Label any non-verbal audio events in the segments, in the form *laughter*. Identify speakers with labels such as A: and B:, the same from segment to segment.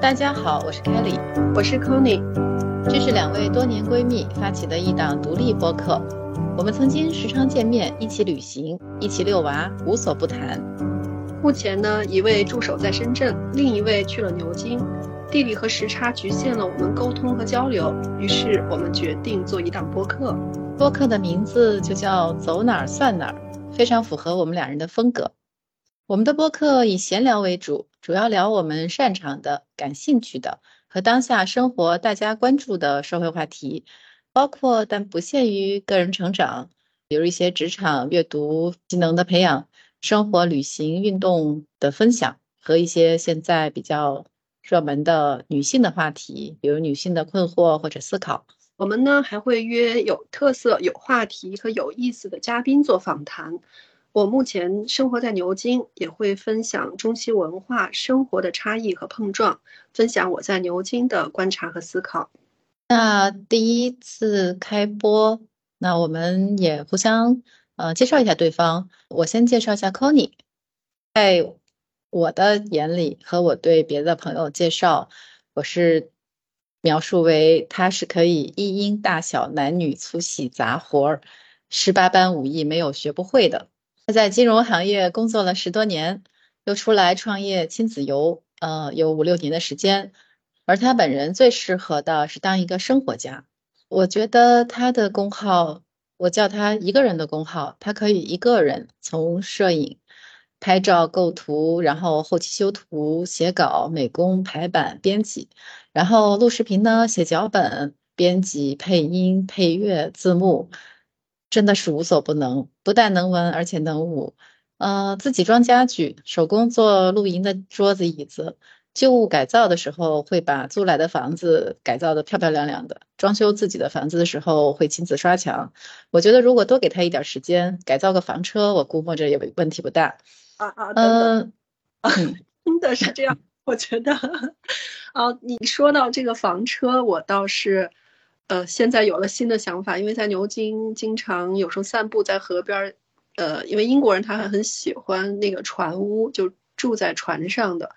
A: 大家好，我是 Kelly，
B: 我是 Connie，
A: 这是两位多年闺蜜发起的一档独立播客。我们曾经时常见面，一起旅行，一起遛娃，无所不谈。
B: 目前呢，一位驻守在深圳，另一位去了牛津，地理和时差局限了我们沟通和交流。于是我们决定做一档播客，
A: 播客的名字就叫“走哪儿算哪儿”，非常符合我们两人的风格。我们的播客以闲聊为主，主要聊我们擅长的、感兴趣的和当下生活大家关注的社会话题，包括但不限于个人成长，比如一些职场、阅读、技能的培养、生活、旅行、运动的分享，和一些现在比较热门的女性的话题，比如女性的困惑或者思考。
B: 我们呢还会约有特色、有话题和有意思的嘉宾做访谈。我目前生活在牛津，也会分享中西文化生活的差异和碰撞，分享我在牛津的观察和思考。
A: 那第一次开播，那我们也互相呃介绍一下对方。我先介绍一下 Connie，在我的眼里和我对别的朋友介绍，我是描述为他是可以一应大小男女粗细杂活儿，十八般武艺没有学不会的。他在金融行业工作了十多年，又出来创业亲子游，呃，有五六年的时间。而他本人最适合的是当一个生活家。我觉得他的工号，我叫他一个人的工号，他可以一个人从摄影、拍照、构图，然后后期修图、写稿、美工、排版、编辑，然后录视频呢，写脚本、编辑、配音、配乐、字幕。真的是无所不能，不但能文，而且能武。呃，自己装家具，手工做露营的桌子椅子，旧物改造的时候会把租来的房子改造的漂漂亮亮的。装修自己的房子的时候会亲自刷墙。我觉得如果多给他一点时间，改造个房车，我估摸着也问题不大。
B: 啊啊，嗯，真的是这样。我觉得，啊，*laughs* 你说到这个房车，我倒是。呃，现在有了新的想法，因为在牛津经常有时候散步在河边儿，呃，因为英国人他还很喜欢那个船屋，就住在船上的。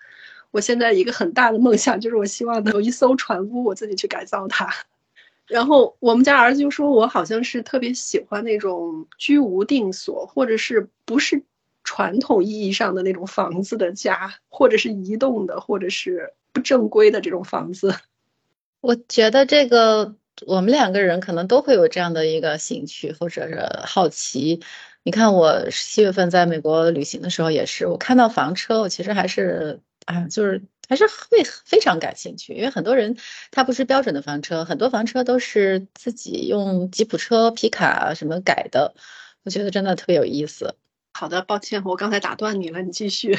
B: 我现在一个很大的梦想就是，我希望能有一艘船屋，我自己去改造它。*laughs* 然后我们家儿子就说我好像是特别喜欢那种居无定所，或者是不是传统意义上的那种房子的家，或者是移动的，或者是不正规的这种房子。*laughs*
A: 我觉得这个。我们两个人可能都会有这样的一个兴趣或者是好奇。你看，我七月份在美国旅行的时候也是，我看到房车，我其实还是啊，就是还是会非常感兴趣。因为很多人他不是标准的房车，很多房车都是自己用吉普车、皮卡什么改的，我觉得真的特别有意思。
B: 好的，抱歉，我刚才打断你了，你继续。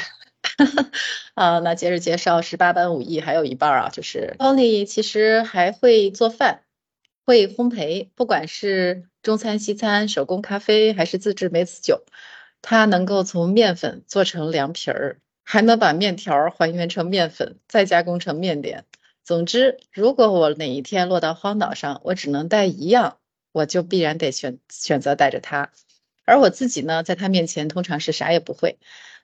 B: *laughs*
A: 啊，那接着介绍十八般武艺，还有一半啊，就是 Tony 其实还会做饭。会烘焙，不管是中餐、西餐、手工咖啡，还是自制梅子酒，它能够从面粉做成凉皮儿，还能把面条还原成面粉，再加工成面点。总之，如果我哪一天落到荒岛上，我只能带一样，我就必然得选选择带着它。而我自己呢，在他面前通常是啥也不会，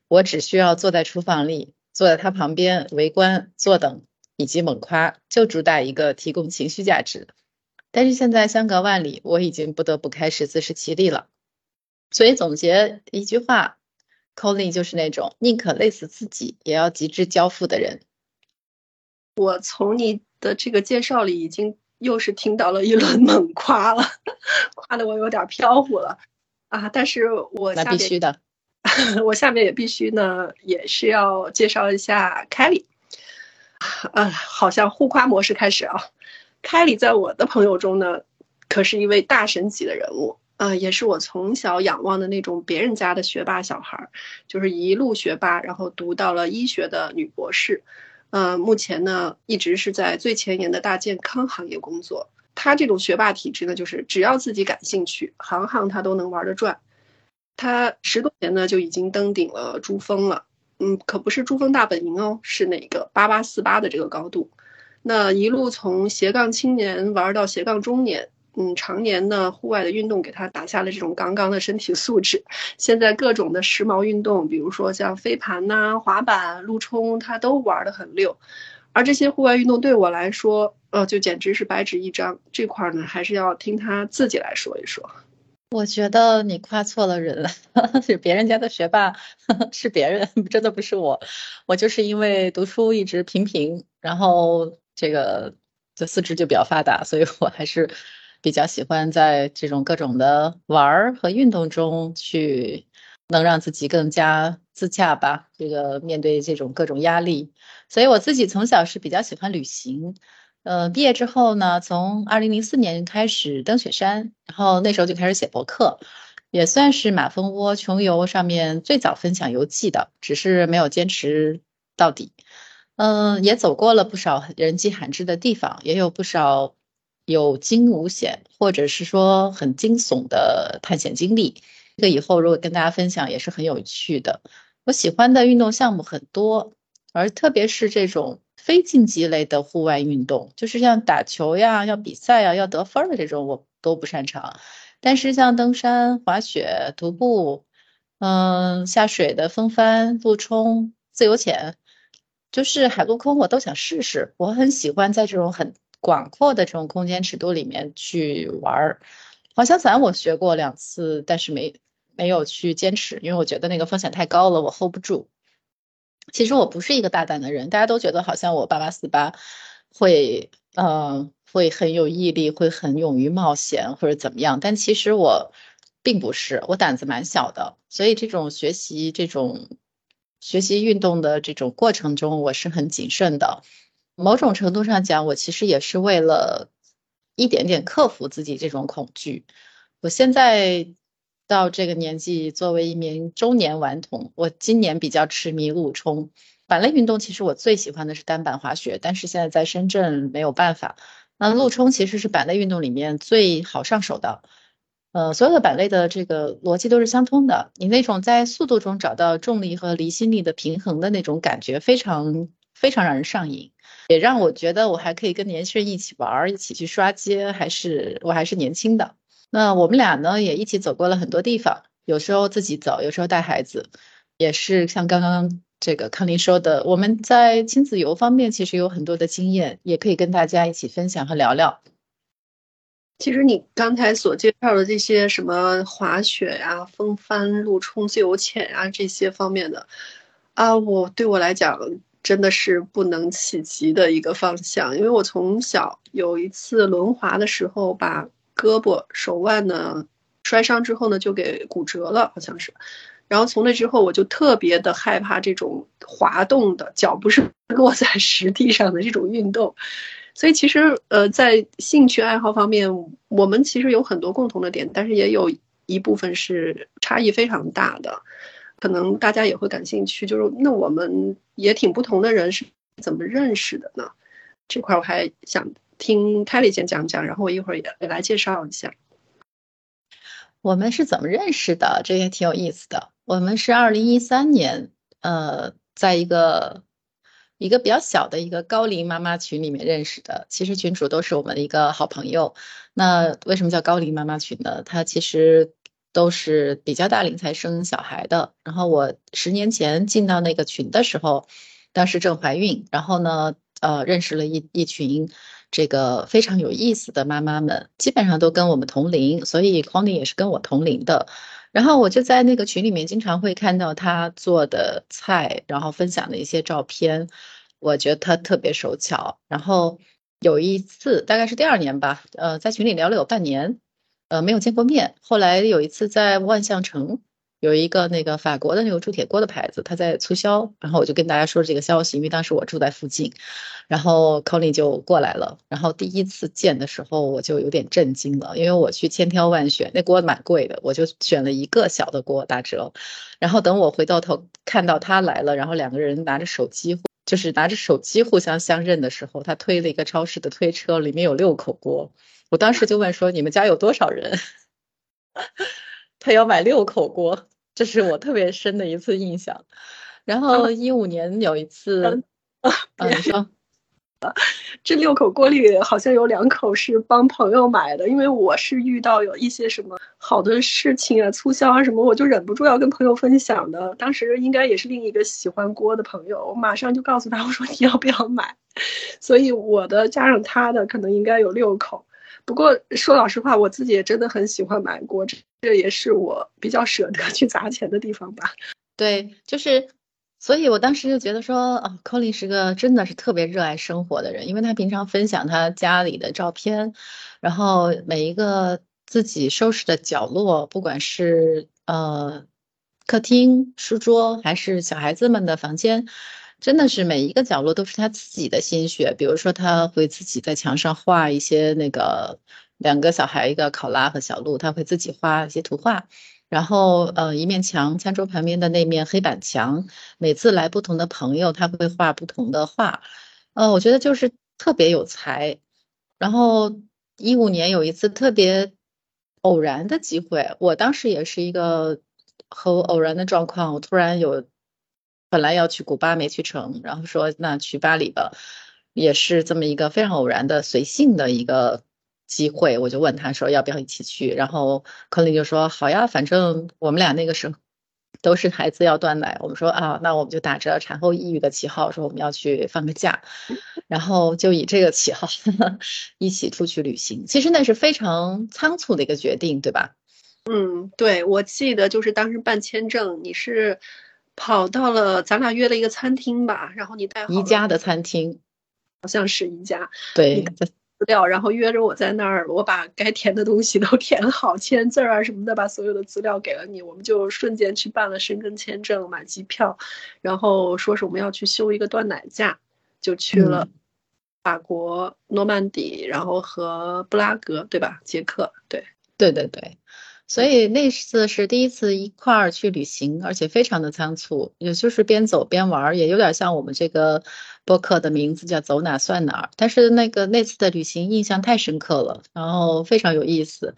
A: 我只需要坐在厨房里，坐在他旁边围观、坐等以及猛夸，就主打一个提供情绪价值。但是现在相隔万里，我已经不得不开始自食其力了。所以总结一句话，Colin 就是那种宁可累死自己，也要极致交付的人。
B: 我从你的这个介绍里，已经又是听到了一轮猛夸了，夸的我有点飘忽了啊！但是我
A: 那必须的，*laughs*
B: 我下面也必须呢，也是要介绍一下 Kelly。啊，好像互夸模式开始啊。凯里在我的朋友中呢，可是一位大神级的人物啊，也是我从小仰望的那种别人家的学霸小孩，就是一路学霸，然后读到了医学的女博士，呃，目前呢一直是在最前沿的大健康行业工作。他这种学霸体质呢，就是只要自己感兴趣，行行他都能玩得转。他十多年呢就已经登顶了珠峰了，嗯，可不是珠峰大本营哦，是哪个八八四八的这个高度。那一路从斜杠青年玩到斜杠中年，嗯，常年呢户外的运动给他打下了这种杠杠的身体素质。现在各种的时髦运动，比如说像飞盘呐、滑板、路冲，他都玩得很溜。而这些户外运动对我来说，呃，就简直是白纸一张。这块呢，还是要听他自己来说一说。
A: 我觉得你夸错了人了，*laughs* 是别人家的学霸，*laughs* 是别人，真的不是我。我就是因为读书一直平平，然后这个就四肢就比较发达，所以我还是比较喜欢在这种各种的玩儿和运动中去，能让自己更加自洽吧。这个面对这种各种压力，所以我自己从小是比较喜欢旅行。呃，毕业之后呢，从二零零四年开始登雪山，然后那时候就开始写博客，也算是马蜂窝穷游上面最早分享游记的，只是没有坚持到底。嗯，也走过了不少人迹罕至的地方，也有不少有惊无险或者是说很惊悚的探险经历。这个以后如果跟大家分享也是很有趣的。我喜欢的运动项目很多，而特别是这种。非竞技类的户外运动，就是像打球呀、要比赛呀、要得分的这种，我都不擅长。但是像登山、滑雪、徒步，嗯，下水的风帆、陆冲、自由潜，就是海陆空，我都想试试。我很喜欢在这种很广阔的这种空间尺度里面去玩儿。滑翔伞我学过两次，但是没没有去坚持，因为我觉得那个风险太高了，我 hold 不住。其实我不是一个大胆的人，大家都觉得好像我八八四八会，嗯，会很有毅力，会很勇于冒险或者怎么样。但其实我并不是，我胆子蛮小的。所以这种学习、这种学习运动的这种过程中，我是很谨慎的。某种程度上讲，我其实也是为了一点点克服自己这种恐惧。我现在。到这个年纪，作为一名中年顽童，我今年比较痴迷陆冲。板类运动其实我最喜欢的是单板滑雪，但是现在在深圳没有办法。那陆冲其实是板类运动里面最好上手的。呃，所有的板类的这个逻辑都是相通的。你那种在速度中找到重力和离心力的平衡的那种感觉，非常非常让人上瘾，也让我觉得我还可以跟年轻人一起玩，一起去刷街，还是我还是年轻的。那我们俩呢，也一起走过了很多地方，有时候自己走，有时候带孩子，也是像刚刚这个康林说的，我们在亲子游方面其实有很多的经验，也可以跟大家一起分享和聊聊。
B: 其实你刚才所介绍的这些什么滑雪呀、风帆、陆冲、自由潜啊这些方面的，啊，我对我来讲真的是不能企及的一个方向，因为我从小有一次轮滑的时候把。胳膊、手腕呢摔伤之后呢，就给骨折了，好像是。然后从那之后，我就特别的害怕这种滑动的脚不是落在实地上的这种运动。所以其实呃，在兴趣爱好方面，我们其实有很多共同的点，但是也有一部分是差异非常大的。可能大家也会感兴趣，就是那我们也挺不同的人是怎么认识的呢？这块我还想。听凯丽先讲讲，然后我一会儿也也来介绍一下
A: 我们是怎么认识的，这也挺有意思的。我们是二零一三年，呃，在一个一个比较小的一个高龄妈妈群里面认识的。其实群主都是我们的一个好朋友。那为什么叫高龄妈妈群呢？她其实都是比较大龄才生小孩的。然后我十年前进到那个群的时候，当时正怀孕，然后呢，呃，认识了一一群。这个非常有意思的妈妈们，基本上都跟我们同龄，所以康宁也是跟我同龄的。然后我就在那个群里面经常会看到他做的菜，然后分享的一些照片，我觉得他特别手巧。然后有一次，大概是第二年吧，呃，在群里聊了有半年，呃，没有见过面。后来有一次在万象城。有一个那个法国的那个铸铁锅的牌子，它在促销，然后我就跟大家说这个消息，因为当时我住在附近，然后 Colin 就过来了，然后第一次见的时候我就有点震惊了，因为我去千挑万选，那锅蛮贵的，我就选了一个小的锅打折，然后等我回到头看到他来了，然后两个人拿着手机，就是拿着手机互相相认的时候，他推了一个超市的推车，里面有六口锅，我当时就问说你们家有多少人？*laughs* 他要买六口锅，这是我特别深的一次印象。然后一五年有一次，嗯，你说，
B: 这六口锅里好像有两口是帮朋友买的，因为我是遇到有一些什么好的事情啊、促销啊什么，我就忍不住要跟朋友分享的。当时应该也是另一个喜欢锅的朋友，我马上就告诉他，我说你要不要买？*laughs* 所以我的加上他的可能应该有六口。不过说老实话，我自己也真的很喜欢买锅，这这也是我比较舍得去砸钱的地方吧。
A: 对，就是。所以我当时就觉得说，哦，Colin 是个真的是特别热爱生活的人，因为他平常分享他家里的照片，然后每一个自己收拾的角落，不管是呃客厅、书桌，还是小孩子们的房间，真的是每一个角落都是他自己的心血。比如说，他会自己在墙上画一些那个两个小孩，一个考拉和小鹿，他会自己画一些图画。然后，呃，一面墙，餐桌旁边的那面黑板墙，每次来不同的朋友，他会画不同的画，呃，我觉得就是特别有才。然后一五年有一次特别偶然的机会，我当时也是一个和偶然的状况，我突然有本来要去古巴没去成，然后说那去巴黎吧，也是这么一个非常偶然的随性的一个。机会，我就问他说要不要一起去，然后柯林就说好呀，反正我们俩那个时候都是孩子要断奶，我们说啊，那我们就打着产后抑郁的旗号说我们要去放个假，*laughs* 然后就以这个旗号 *laughs* 一起出去旅行。其实那是非常仓促的一个决定，对吧？
B: 嗯，对，我记得就是当时办签证，你是跑到了咱俩约了一个餐厅吧，然后你带
A: 宜家的餐厅，
B: 好像是宜家，
A: 对。
B: 资料，然后约着我在那儿，我把该填的东西都 *laughs* 填好，签字啊什么的，把所有的资料给了你，我们就瞬间去办了申根签证，买机票，然后说是我们要去休一个断奶假，就去了法国诺曼底，然后和布拉格，对吧？捷克，对，
A: 对对对。所以那次是第一次一块儿去旅行，而且非常的仓促，也就是边走边玩，也有点像我们这个播客的名字叫“走哪算哪”。但是那个那次的旅行印象太深刻了，然后非常有意思，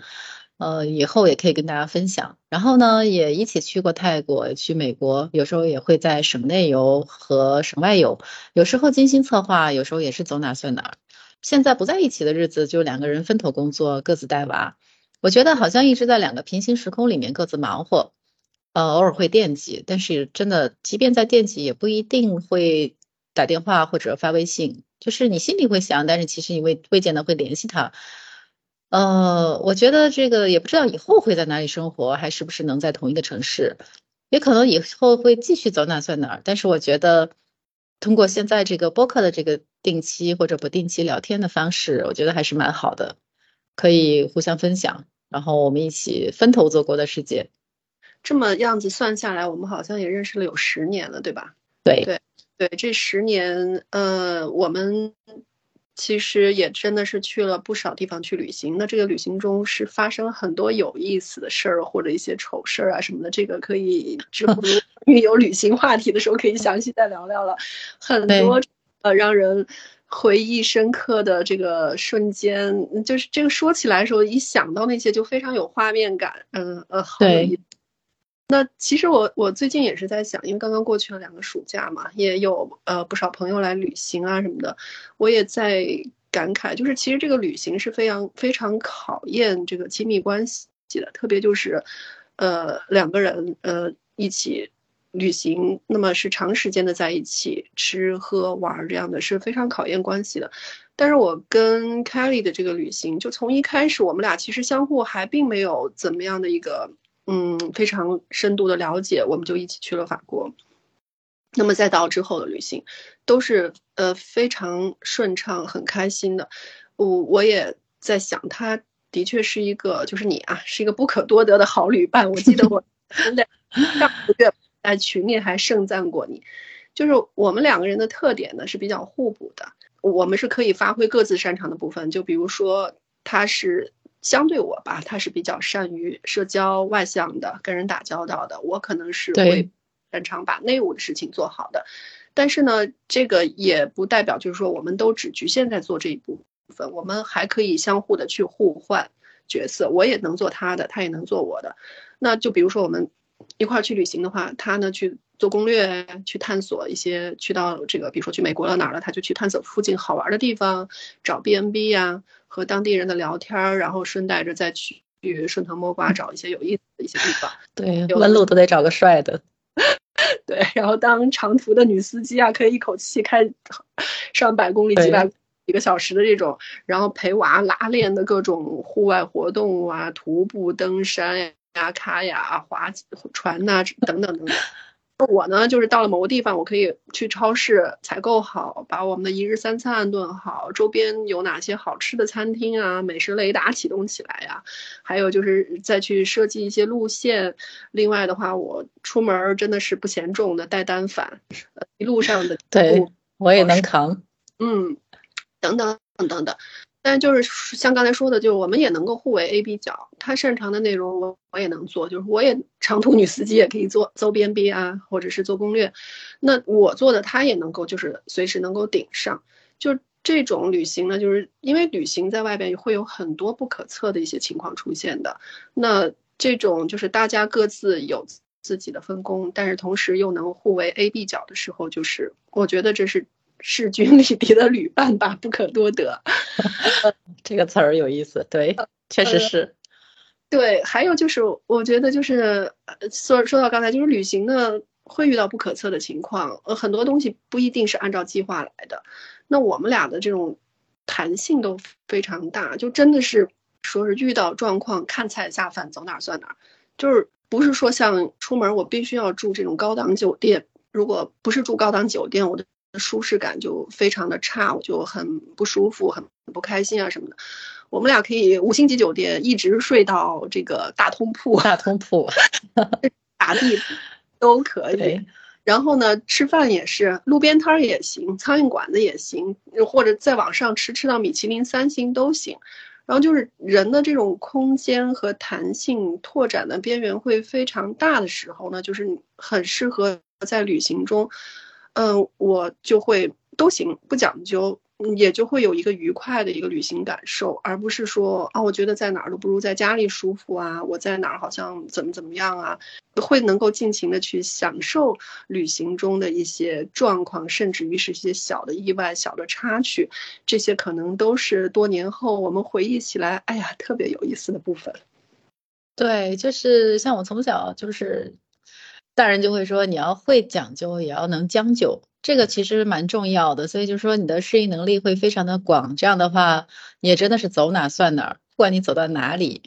A: 呃，以后也可以跟大家分享。然后呢，也一起去过泰国，去美国，有时候也会在省内游和省外游，有时候精心策划，有时候也是走哪算哪。现在不在一起的日子，就两个人分头工作，各自带娃。我觉得好像一直在两个平行时空里面各自忙活，呃，偶尔会惦记，但是真的，即便在惦记，也不一定会打电话或者发微信。就是你心里会想，但是其实你未未见得会联系他。呃，我觉得这个也不知道以后会在哪里生活，还是不是能在同一个城市，也可能以后会继续走哪算哪。但是我觉得，通过现在这个播客的这个定期或者不定期聊天的方式，我觉得还是蛮好的，可以互相分享。然后我们一起分头走过的世界，
B: 这么样子算下来，我们好像也认识了有十年了，对吧？
A: 对
B: 对对，这十年，呃，我们其实也真的是去了不少地方去旅行。那这个旅行中是发生了很多有意思的事儿，或者一些丑事儿啊什么的。这个可以 *laughs* 之后有旅行话题的时候可以详细再聊聊了。很多呃让人。回忆深刻的这个瞬间，就是这个说起来的时候，一想到那些就非常有画面感。嗯呃，好有意思。那其实我我最近也是在想，因为刚刚过去了两个暑假嘛，也有呃不少朋友来旅行啊什么的，我也在感慨，就是其实这个旅行是非常非常考验这个亲密关系的，特别就是呃两个人呃一起。旅行，那么是长时间的在一起吃喝玩这样的是非常考验关系的。但是我跟 Kelly 的这个旅行，就从一开始我们俩其实相互还并没有怎么样的一个嗯非常深度的了解，我们就一起去了法国。那么再到之后的旅行，都是呃非常顺畅、很开心的。我我也在想，他的确是一个，就是你啊，是一个不可多得的好旅伴。我记得我 *laughs* 上个月。在群里还盛赞过你，就是我们两个人的特点呢是比较互补的，我们是可以发挥各自擅长的部分。就比如说，他是相对我吧，他是比较善于社交、外向的，跟人打交道的。我可能是会擅长把内务的事情做好的。但是呢，这个也不代表就是说我们都只局限在做这一部分，我们还可以相互的去互换角色，我也能做他的，他也能做我的。那就比如说我们。一块儿去旅行的话，他呢去做攻略，去探索一些，去到这个，比如说去美国了哪儿了，他就去探索附近好玩的地方，找 B N B 呀，和当地人的聊天，然后顺带着再去顺藤摸瓜找一些有意思的一些地方。*laughs*
A: 对，问路都得找个帅的。*laughs*
B: 对，然后当长途的女司机啊，可以一口气开上百公里、几百几个小时的这种，然后陪娃拉练的各种户外活动啊，徒步、登山呀、卡雅、划船呐，等等等等。我呢，就是到了某个地方，我可以去超市采购好，把我们的一日三餐安顿好，周边有哪些好吃的餐厅啊，美食雷达启动起来呀，还有就是再去设计一些路线。另外的话，我出门真的是不嫌重的，带单反，呃，一路上的 *laughs*
A: 对我也能扛，
B: 嗯，等等等等。但就是像刚才说的，就是我们也能够互为 A B 角，他擅长的内容我我也能做，就是我也长途女司机也可以做，走 B N B 啊，或者是做攻略，那我做的他也能够就是随时能够顶上。就这种旅行呢，就是因为旅行在外边会有很多不可测的一些情况出现的，那这种就是大家各自有自己的分工，但是同时又能互为 A B 角的时候，就是我觉得这是。势均力敌的旅伴吧，不可多得。*laughs*
A: 这个词儿有意思，对，确实是。
B: 对，还有就是，我觉得就是说说到刚才，就是旅行呢会遇到不可测的情况，呃，很多东西不一定是按照计划来的。那我们俩的这种弹性都非常大，就真的是说是遇到状况看菜下饭，走哪算哪，就是不是说像出门我必须要住这种高档酒店，如果不是住高档酒店，我的。舒适感就非常的差，我就很不舒服，很不开心啊什么的。我们俩可以五星级酒店一直睡到这个大通铺，
A: 大通铺，
B: 打地 *laughs* 都可以。然后呢，吃饭也是路边摊儿也行，苍蝇馆子也行，或者在网上吃，吃到米其林三星都行。然后就是人的这种空间和弹性拓展的边缘会非常大的时候呢，就是很适合在旅行中。嗯，我就会都行，不讲究，也就会有一个愉快的一个旅行感受，而不是说啊，我觉得在哪儿都不如在家里舒服啊，我在哪儿好像怎么怎么样啊，会能够尽情的去享受旅行中的一些状况，甚至于是一些小的意外、小的插曲，这些可能都是多年后我们回忆起来，哎呀，特别有意思的部分。
A: 对，就是像我从小就是。大人就会说，你要会讲究，也要能将就，这个其实蛮重要的。所以就说你的适应能力会非常的广，这样的话，你也真的是走哪算哪。不管你走到哪里，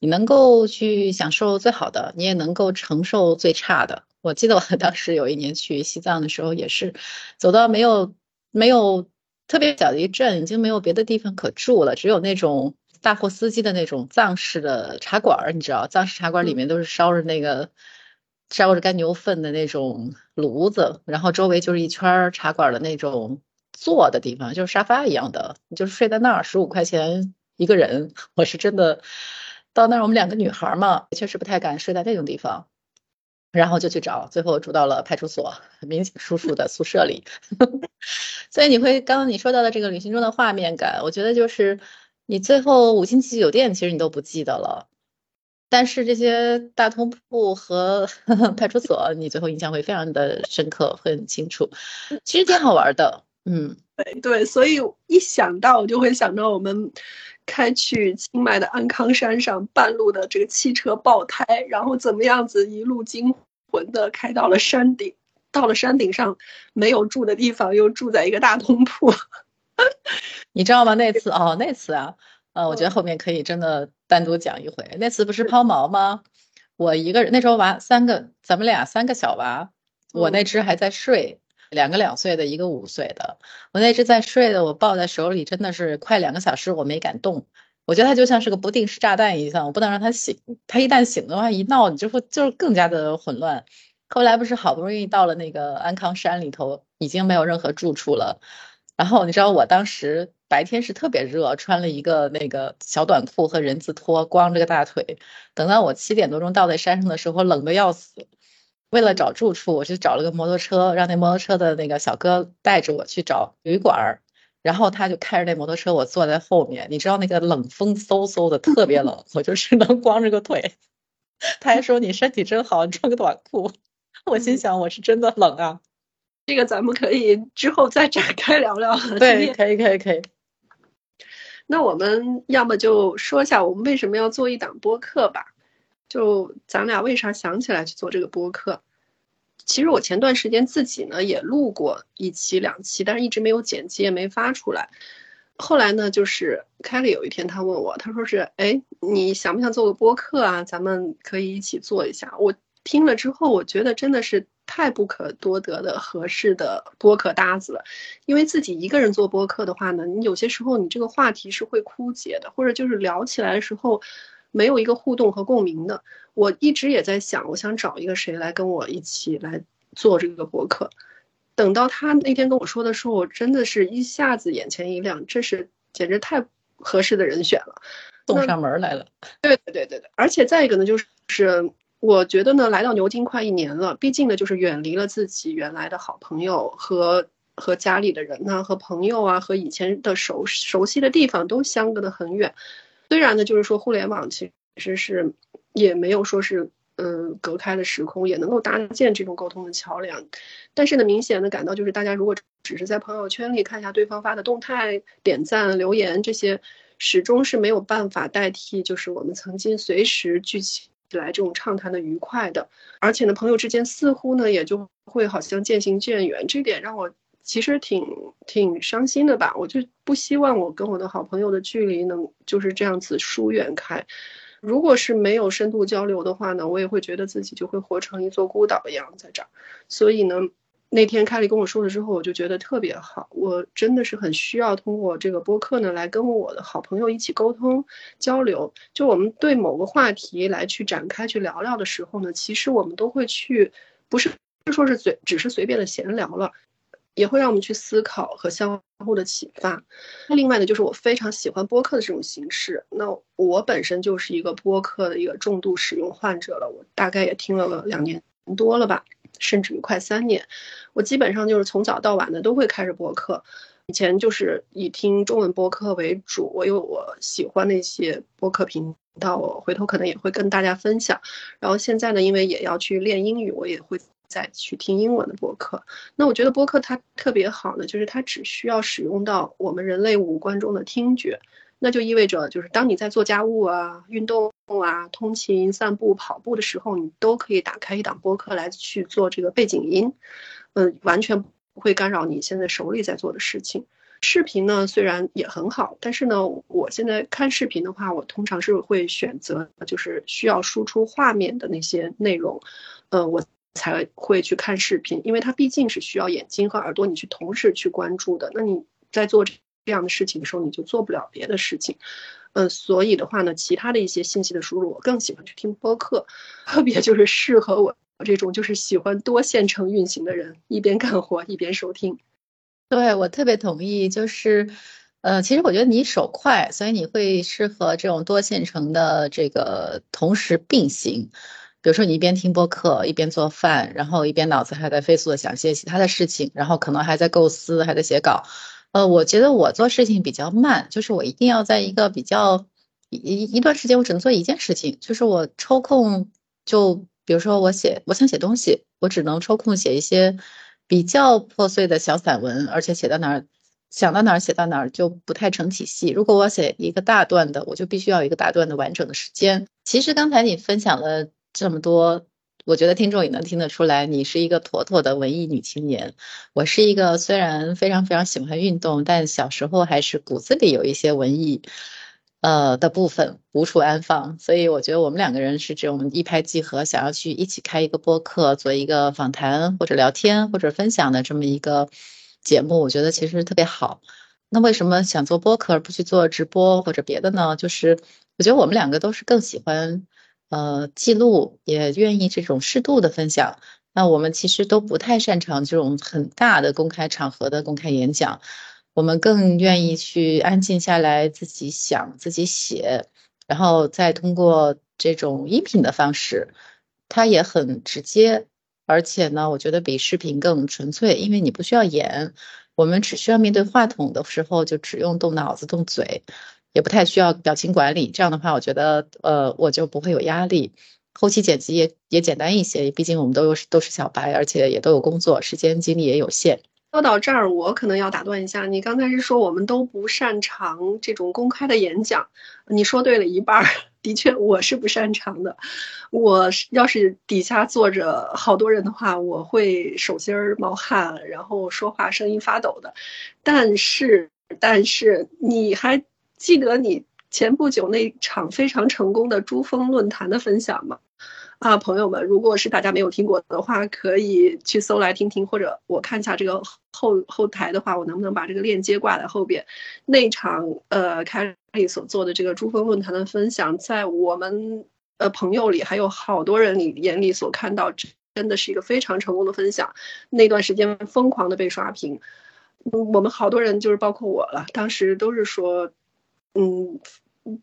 A: 你能够去享受最好的，你也能够承受最差的。我记得我 *laughs* 当时有一年去西藏的时候，也是走到没有没有特别小的一镇，已经没有别的地方可住了，只有那种大货司机的那种藏式的茶馆，你知道，藏式茶馆里面都是烧着那个。烧着干牛粪的那种炉子，然后周围就是一圈茶馆的那种坐的地方，就是沙发一样的，你就是睡在那儿，十五块钱一个人。我是真的到那儿，我们两个女孩嘛，确实不太敢睡在那种地方，然后就去找，最后住到了派出所民警叔叔的宿舍里。*laughs* 所以你会刚刚你说到的这个旅行中的画面感，我觉得就是你最后五星级酒店其实你都不记得了。但是这些大通铺和 *laughs* 派出所，你最后印象会非常的深刻，会很清楚。其实挺好玩的，嗯，
B: 对对，所以一想到我就会想到我们开去清迈的安康山上，半路的这个汽车爆胎，然后怎么样子一路惊魂的开到了山顶，到了山顶上没有住的地方，又住在一个大通铺，
A: 你知道吗？那次 *laughs* 哦，那次啊。呃，我觉得后面可以真的单独讲一回。那次不是抛锚吗？我一个人那时候娃三个，咱们俩三个小娃，我那只还在睡，两个两岁的，一个五岁的。我那只在睡的，我抱在手里，真的是快两个小时我没敢动。我觉得它就像是个不定时炸弹一样，我不能让它醒。它一旦醒的话，一闹你就会就是更加的混乱。后来不是好不容易到了那个安康山里头，已经没有任何住处了。然后你知道我当时白天是特别热，穿了一个那个小短裤和人字拖，光着个大腿。等到我七点多钟到在山上的时候，冷的要死。为了找住处，我就找了个摩托车，让那摩托车的那个小哥带着我去找旅馆。然后他就开着那摩托车，我坐在后面。你知道那个冷风嗖嗖的，特别冷，我就只能光着个腿。*laughs* 他还说你身体真好，你穿个短裤。*laughs* 我心想，我是真的冷啊。
B: 这个咱们可以之后再展开聊聊。
A: 对，可以，可以，可以。
B: 那我们要么就说一下我们为什么要做一档播客吧。就咱俩为啥想起来去做这个播客？其实我前段时间自己呢也录过一期两期，但是一直没有剪辑，也没发出来。后来呢，就是凯莉有一天他问我，他说是，哎，你想不想做个播客啊？咱们可以一起做一下。我听了之后，我觉得真的是太不可多得的合适的播客搭子了。因为自己一个人做播客的话呢，你有些时候你这个话题是会枯竭的，或者就是聊起来的时候。没有一个互动和共鸣的，我一直也在想，我想找一个谁来跟我一起来做这个播客。等到他那天跟我说的时候，我真的是一下子眼前一亮，这是简直太合适的人选了，
A: 送上门来了。
B: 对对对对对，而且再一个呢，就是我觉得呢，来到牛津快一年了，毕竟呢，就是远离了自己原来的好朋友和和家里的人呢，和朋友啊，和以前的熟熟悉的地方都相隔得很远。虽然呢，就是说互联网其实是也没有说是嗯隔开了时空，也能够搭建这种沟通的桥梁，但是呢，明显的感到就是大家如果只是在朋友圈里看一下对方发的动态、点赞、留言这些，始终是没有办法代替就是我们曾经随时聚集来这种畅谈的愉快的。而且呢，朋友之间似乎呢也就会好像渐行渐远，这点让我。其实挺挺伤心的吧，我就不希望我跟我的好朋友的距离能就是这样子疏远开。如果是没有深度交流的话呢，我也会觉得自己就会活成一座孤岛一样在这儿。所以呢，那天凯莉跟我说了之后，我就觉得特别好。我真的是很需要通过这个播客呢，来跟我的好朋友一起沟通交流。就我们对某个话题来去展开去聊聊的时候呢，其实我们都会去，不是说是随只是随便的闲聊了。也会让我们去思考和相互的启发。另外呢，就是我非常喜欢播客的这种形式。那我本身就是一个播客的一个重度使用患者了，我大概也听了两年多了吧，甚至于快三年。我基本上就是从早到晚的都会开着播客。以前就是以听中文播客为主，我有我喜欢的一些播客频道，我回头可能也会跟大家分享。然后现在呢，因为也要去练英语，我也会。再去听英文的播客，那我觉得播客它特别好呢，就是它只需要使用到我们人类五官中的听觉，那就意味着就是当你在做家务啊、运动啊、通勤、散步、跑步的时候，你都可以打开一档播客来去做这个背景音，嗯，完全不会干扰你现在手里在做的事情。视频呢虽然也很好，但是呢，我现在看视频的话，我通常是会选择就是需要输出画面的那些内容，呃，我。才会去看视频，因为它毕竟是需要眼睛和耳朵你去同时去关注的。那你在做这这样的事情的时候，你就做不了别的事情。嗯，所以的话呢，其他的一些信息的输入，我更喜欢去听播客，特别就是适合我这种就是喜欢多线程运行的人，一边干活一边收听。
A: 对我特别同意，就是，呃，其实我觉得你手快，所以你会适合这种多线程的这个同时并行。比如说，你一边听播客，一边做饭，然后一边脑子还在飞速的想些其他的事情，然后可能还在构思，还在写稿。呃，我觉得我做事情比较慢，就是我一定要在一个比较一一段时间，我只能做一件事情，就是我抽空就，比如说我写，我想写东西，我只能抽空写一些比较破碎的小散文，而且写到哪儿想到哪儿写到哪儿就不太成体系。如果我写一个大段的，我就必须要一个大段的完整的时间。其实刚才你分享了。这么多，我觉得听众也能听得出来，你是一个妥妥的文艺女青年。我是一个虽然非常非常喜欢运动，但小时候还是骨子里有一些文艺，呃的部分无处安放。所以我觉得我们两个人是这种一拍即合，想要去一起开一个播客，做一个访谈或者聊天或者分享的这么一个节目，我觉得其实特别好。那为什么想做播客而不去做直播或者别的呢？就是我觉得我们两个都是更喜欢。呃，记录也愿意这种适度的分享。那我们其实都不太擅长这种很大的公开场合的公开演讲，我们更愿意去安静下来，自己想，自己写，然后再通过这种音频的方式，它也很直接，而且呢，我觉得比视频更纯粹，因为你不需要演，我们只需要面对话筒的时候，就只用动脑子、动嘴。也不太需要表情管理，这样的话，我觉得，呃，我就不会有压力。后期剪辑也也简单一些，毕竟我们都是都是小白，而且也都有工作，时间精力也有限。
B: 说到这儿，我可能要打断一下，你刚才是说我们都不擅长这种公开的演讲，你说对了一半儿，的确我是不擅长的。我要是底下坐着好多人的话，我会手心儿冒汗，然后说话声音发抖的。但是，但是你还记得你前不久那场非常成功的珠峰论坛的分享吗？啊，朋友们，如果是大家没有听过的话，可以去搜来听听，或者我看一下这个后后台的话，我能不能把这个链接挂在后边？那场呃凯里所做的这个珠峰论坛的分享，在我们呃朋友里还有好多人里眼里所看到，真的是一个非常成功的分享。那段时间疯狂的被刷屏，我们好多人就是包括我了，当时都是说，嗯。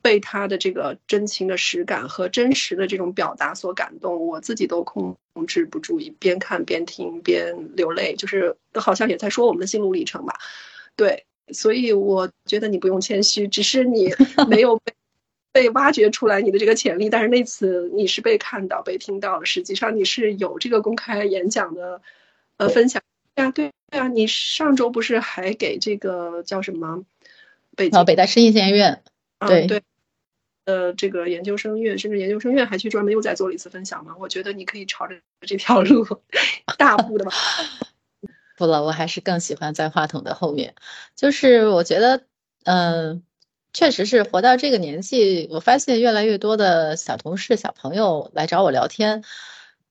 B: 被他的这个真情的实感和真实的这种表达所感动，我自己都控制不住，一边看边听边流泪，就是好像也在说我们的心路历程吧。对，所以我觉得你不用谦虚，只是你 *laughs* 没有被被挖掘出来你的这个潜力，但是那次你是被看到、被听到了，实际上你是有这个公开演讲的呃分享。对啊，对对啊，你上周不是还给这个叫什么北京
A: 北大声音研究院？对
B: 对，呃，这个研究生院甚至研究生院还去专门又再做了一次分享嘛？我觉得你可以朝着这条路大步的。*laughs*
A: 不了，我还是更喜欢在话筒的后面。就是我觉得，嗯，确实是活到这个年纪，我发现越来越多的小同事、小朋友来找我聊天，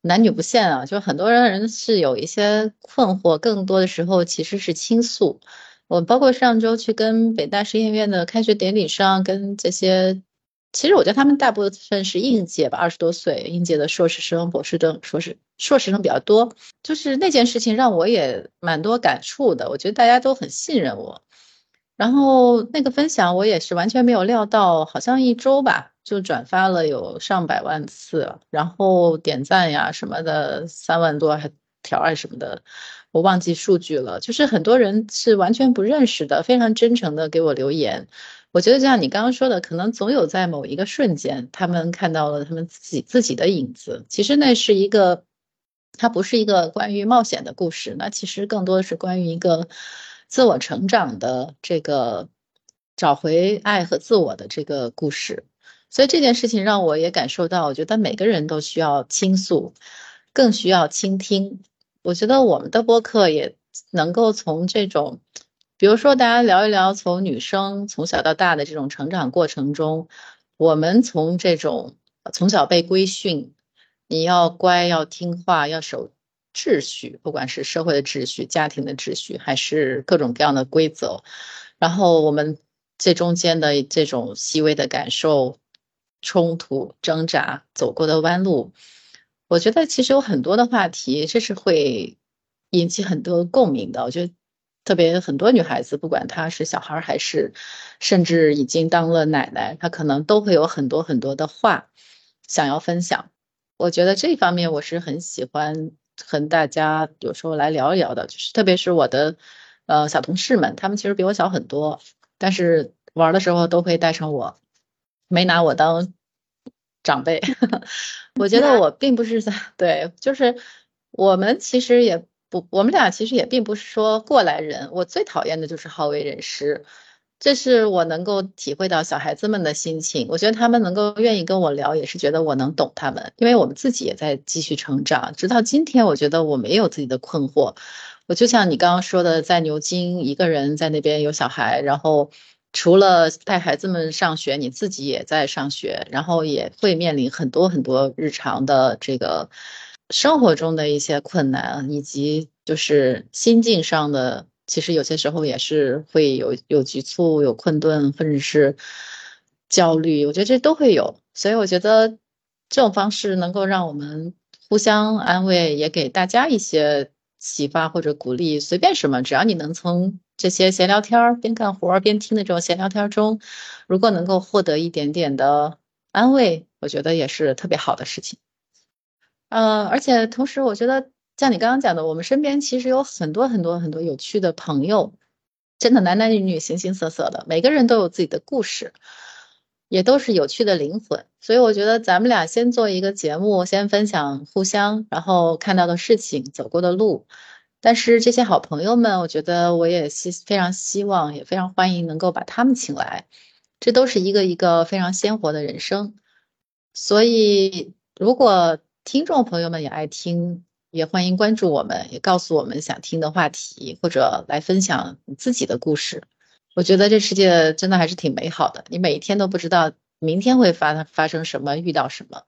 A: 男女不限啊，就很多人是有一些困惑，更多的时候其实是倾诉。我包括上周去跟北大实验院的开学典礼上，跟这些，其实我觉得他们大部分是应届吧，二十多岁应届的硕士生、博士生、硕士硕士生比较多。就是那件事情让我也蛮多感触的。我觉得大家都很信任我，然后那个分享我也是完全没有料到，好像一周吧就转发了有上百万次，然后点赞呀什么的三万多条啊什么的。我忘记数据了，就是很多人是完全不认识的，非常真诚的给我留言。我觉得就像你刚刚说的，可能总有在某一个瞬间，他们看到了他们自己自己的影子。其实那是一个，它不是一个关于冒险的故事，那其实更多的是关于一个自我成长的这个找回爱和自我的这个故事。所以这件事情让我也感受到，我觉得每个人都需要倾诉，更需要倾听。我觉得我们的播客也能够从这种，比如说大家聊一聊从女生从小到大的这种成长过程中，我们从这种从小被规训，你要乖要听话要守秩序，不管是社会的秩序、家庭的秩序，还是各种各样的规则，然后我们这中间的这种细微的感受、冲突、挣扎、走过的弯路。我觉得其实有很多的话题，这是会引起很多共鸣的。我觉得特别很多女孩子，不管她是小孩还是甚至已经当了奶奶，她可能都会有很多很多的话想要分享。我觉得这方面我是很喜欢和大家有时候来聊一聊的，就是特别是我的呃小同事们，他们其实比我小很多，但是玩的时候都会带上我，没拿我当。长辈，*laughs* 我觉得我并不是在 *laughs* 对，就是我们其实也不，我们俩其实也并不是说过来人。我最讨厌的就是好为人师，这是我能够体会到小孩子们的心情。我觉得他们能够愿意跟我聊，也是觉得我能懂他们，因为我们自己也在继续成长。直到今天，我觉得我没有自己的困惑。我就像你刚刚说的，在牛津一个人在那边有小孩，然后。除了带孩子们上学，你自己也在上学，然后也会面临很多很多日常的这个生活中的一些困难，以及就是心境上的，其实有些时候也是会有有局促、有困顿，或者是焦虑，我觉得这都会有。所以我觉得这种方式能够让我们互相安慰，也给大家一些启发或者鼓励，随便什么，只要你能从。这些闲聊天儿，边干活儿边听的这种闲聊天中，如果能够获得一点点的安慰，我觉得也是特别好的事情。呃，而且同时，我觉得像你刚刚讲的，我们身边其实有很多很多很多有趣的朋友，真的男男女女、形形色色的，每个人都有自己的故事。也都是有趣的灵魂。所以我觉得咱们俩先做一个节目，先分享互相然后看到的事情、走过的路。但是这些好朋友们，我觉得我也希非常希望，也非常欢迎能够把他们请来。这都是一个一个非常鲜活的人生。所以，如果听众朋友们也爱听，也欢迎关注我们，也告诉我们想听的话题，或者来分享你自己的故事。我觉得这世界真的还是挺美好的，你每一天都不知道明天会发发生什么，遇到什么。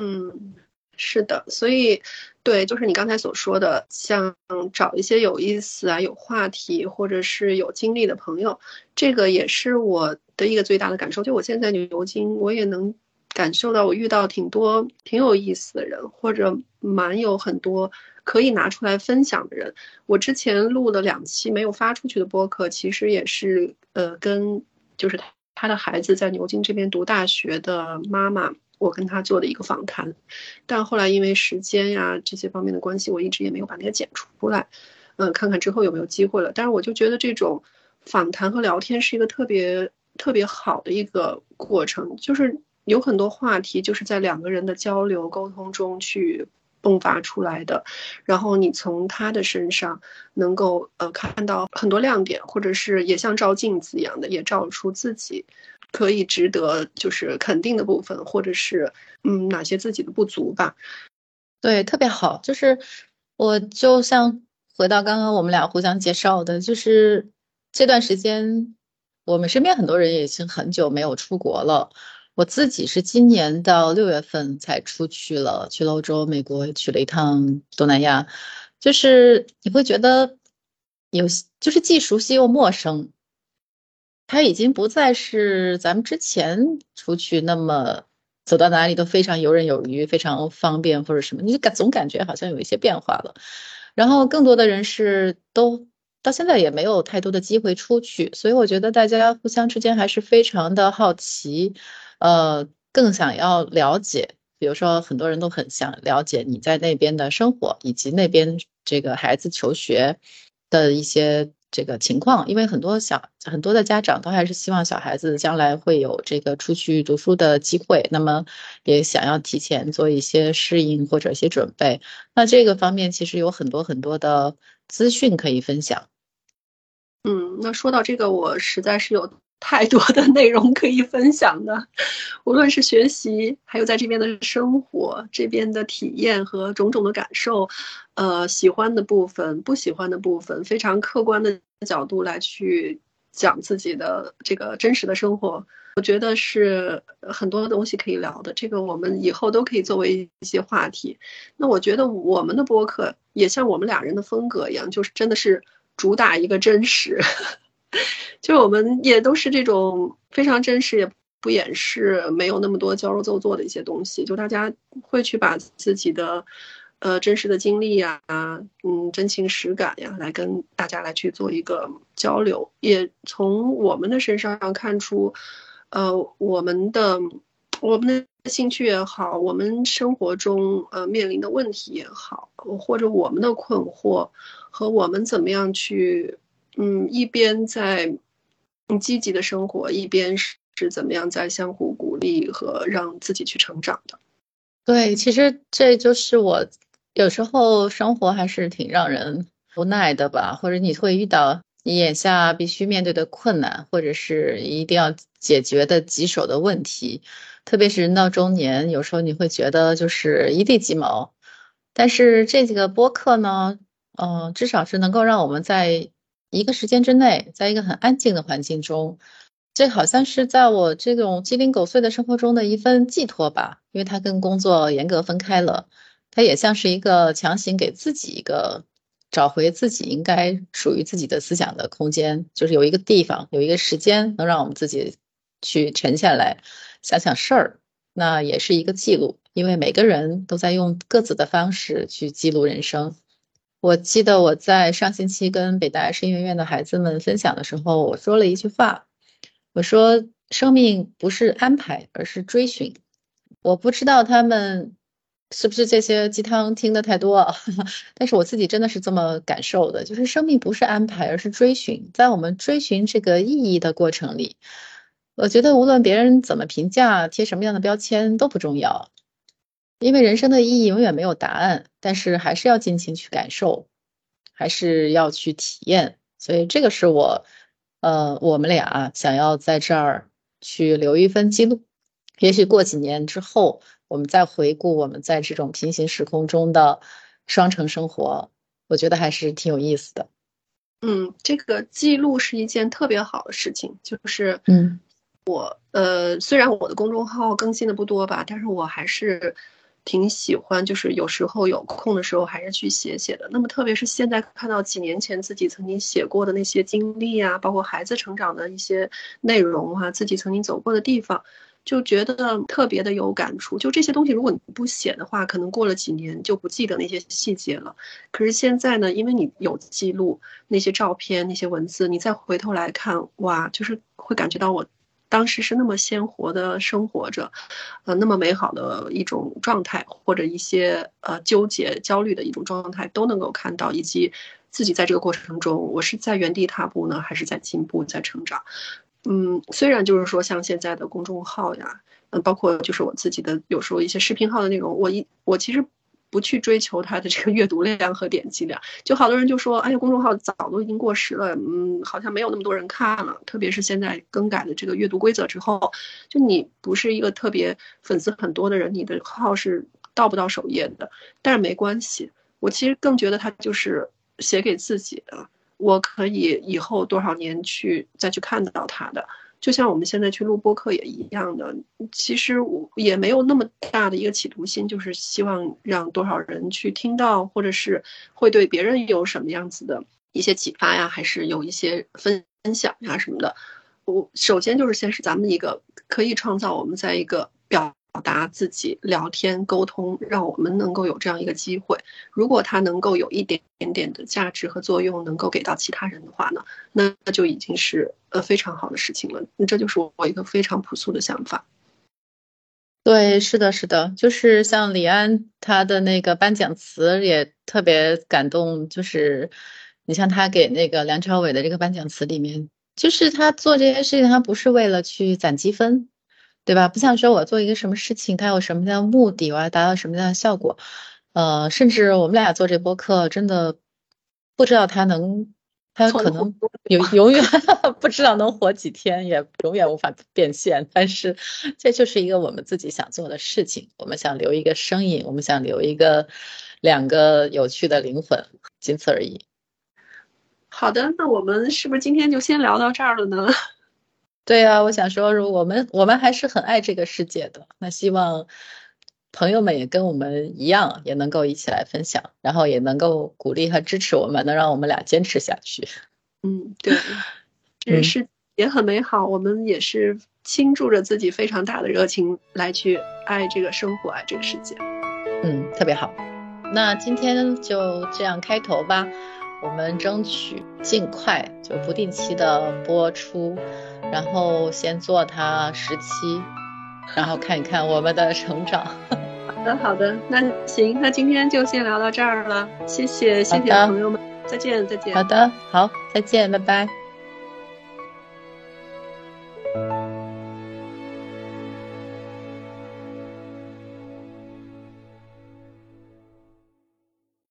B: 嗯，是的，所以对，就是你刚才所说的，像找一些有意思啊、有话题或者是有经历的朋友，这个也是我的一个最大的感受。就我现在牛牛津，我也能感受到，我遇到挺多挺有意思的人，或者蛮有很多。可以拿出来分享的人，我之前录的两期没有发出去的播客，其实也是呃跟就是他他的孩子在牛津这边读大学的妈妈，我跟他做的一个访谈，但后来因为时间呀这些方面的关系，我一直也没有把那个剪出来，嗯，看看之后有没有机会了。但是我就觉得这种访谈和聊天是一个特别特别好的一个过程，就是有很多话题就是在两个人的交流沟通中去。迸发出来的，然后你从他的身上能够呃看到很多亮点，或者是也像照镜子一样的，也照出自己可以值得就是肯定的部分，或者是嗯哪些自己的不足吧。
A: 对，特别好。就是我就像回到刚刚我们俩互相介绍的，就是这段时间我们身边很多人已经很久没有出国了。我自己是今年到六月份才出去了，去了欧洲、美国，去了一趟东南亚，就是你会觉得有，就是既熟悉又陌生。它已经不再是咱们之前出去那么走到哪里都非常游刃有余、非常方便或者什么，你就感总感觉好像有一些变化了。然后更多的人是都到现在也没有太多的机会出去，所以我觉得大家互相之间还是非常的好奇。呃，更想要了解，比如说很多人都很想了解你在那边的生活，以及那边这个孩子求学的一些这个情况，因为很多小很多的家长都还是希望小孩子将来会有这个出去读书的机会，那么也想要提前做一些适应或者一些准备。那这个方面其实有很多很多的资讯可以分享。
B: 嗯，那说到这个，我实在是有。太多的内容可以分享的，无论是学习，还有在这边的生活，这边的体验和种种的感受，呃，喜欢的部分，不喜欢的部分，非常客观的角度来去讲自己的这个真实的生活，我觉得是很多东西可以聊的。这个我们以后都可以作为一些话题。那我觉得我们的播客也像我们俩人的风格一样，就是真的是主打一个真实。就我们也都是这种非常真实，也不掩饰，没有那么多矫揉造作的一些东西。就大家会去把自己的，呃，真实的经历呀，嗯，真情实感呀，来跟大家来去做一个交流。也从我们的身上看出，呃，我们的我们的兴趣也好，我们生活中呃面临的问题也好，或者我们的困惑和我们怎么样去。嗯，一边在积极的生活，一边是是怎么样在相互鼓励和让自己去成长的。
A: 对，其实这就是我有时候生活还是挺让人无奈的吧，或者你会遇到你眼下必须面对的困难，或者是一定要解决的棘手的问题。特别是人到中年，有时候你会觉得就是一地鸡毛。但是这几个播客呢，嗯，至少是能够让我们在。一个时间之内，在一个很安静的环境中，这好像是在我这种鸡零狗碎的生活中的一份寄托吧。因为它跟工作严格分开了，它也像是一个强行给自己一个找回自己应该属于自己的思想的空间，就是有一个地方，有一个时间，能让我们自己去沉下来想想事儿。那也是一个记录，因为每个人都在用各自的方式去记录人生。我记得我在上星期跟北大声乐院的孩子们分享的时候，我说了一句话，我说生命不是安排，而是追寻。我不知道他们是不是这些鸡汤听的太多，*laughs* 但是我自己真的是这么感受的，就是生命不是安排，而是追寻。在我们追寻这个意义的过程里，我觉得无论别人怎么评价，贴什么样的标签都不重要，因为人生的意义永远没有答案，但是还是要尽情去感受，还是要去体验。所以这个是我，呃，我们俩想要在这儿去留一份记录。也许过几年之后，我们再回顾我们在这种平行时空中的双城生活，我觉得还是挺有意思的。
B: 嗯，这个记录是一件特别好的事情，就是
A: 嗯。
B: 我呃，虽然我的公众号更新的不多吧，但是我还是挺喜欢，就是有时候有空的时候还是去写写的。那么特别是现在看到几年前自己曾经写过的那些经历啊，包括孩子成长的一些内容啊，自己曾经走过的地方，就觉得特别的有感触。就这些东西，如果你不写的话，可能过了几年就不记得那些细节了。可是现在呢，因为你有记录那些照片、那些文字，你再回头来看，哇，就是会感觉到我。当时是那么鲜活的生活着，呃，那么美好的一种状态，或者一些呃纠结、焦虑的一种状态都能够看到，以及自己在这个过程中，我是在原地踏步呢，还是在进步、在成长？嗯，虽然就是说像现在的公众号呀，嗯，包括就是我自己的有时候一些视频号的内容，我一我其实。不去追求它的这个阅读量和点击量，就好多人就说，哎呀，公众号早都已经过时了，嗯，好像没有那么多人看了。特别是现在更改的这个阅读规则之后，就你不是一个特别粉丝很多的人，你的号是到不到首页的。但是没关系，我其实更觉得它就是写给自己的，我可以以后多少年去再去看到它的。就像我们现在去录播客也一样的，其实我也没有那么大的一个企图心，就是希望让多少人去听到，或者是会对别人有什么样子的一些启发呀，还是有一些分享呀什么的。我首先就是先是咱们一个可以创造我们在一个表。表达自己、聊天、沟通，让我们能够有这样一个机会。如果它能够有一点点点的价值和作用，能够给到其他人的话呢，那那就已经是呃非常好的事情了。这就是我一个非常朴素的想法。
A: 对，是的，是的，就是像李安他的那个颁奖词也特别感动。就是你像他给那个梁朝伟的这个颁奖词里面，就是他做这件事情，他不是为了去攒积分。对吧？不像说我做一个什么事情，它有什么样的目的，我要达到什么样的效果，呃，甚至我们俩做这播客，真的不知道它能，它可能永 *laughs* 永远不知道能活几天，也永远无法变现。但是这就是一个我们自己想做的事情，我们想留一个声音，我们想留一个两个有趣的灵魂，仅此而已。
B: 好的，那我们是不是今天就先聊到这儿了呢？
A: 对啊，我想说，如我们我们还是很爱这个世界的。那希望朋友们也跟我们一样，也能够一起来分享，然后也能够鼓励和支持我们，能让我们俩坚持下去。*laughs*
B: 嗯，对，*laughs* 这是也很美好。我们也是倾注着自己非常大的热情来去爱这个生活，爱这个世界。
A: 嗯，特别好。那今天就这样开头吧，我们争取尽快就不定期的播出。然后先做它十期，然后看一看我们的成长。*laughs*
B: 好的，好的，那行，那今天就先聊到这儿了。谢谢，谢谢朋友们，再见，再见。
A: 好的，好，再见，拜拜。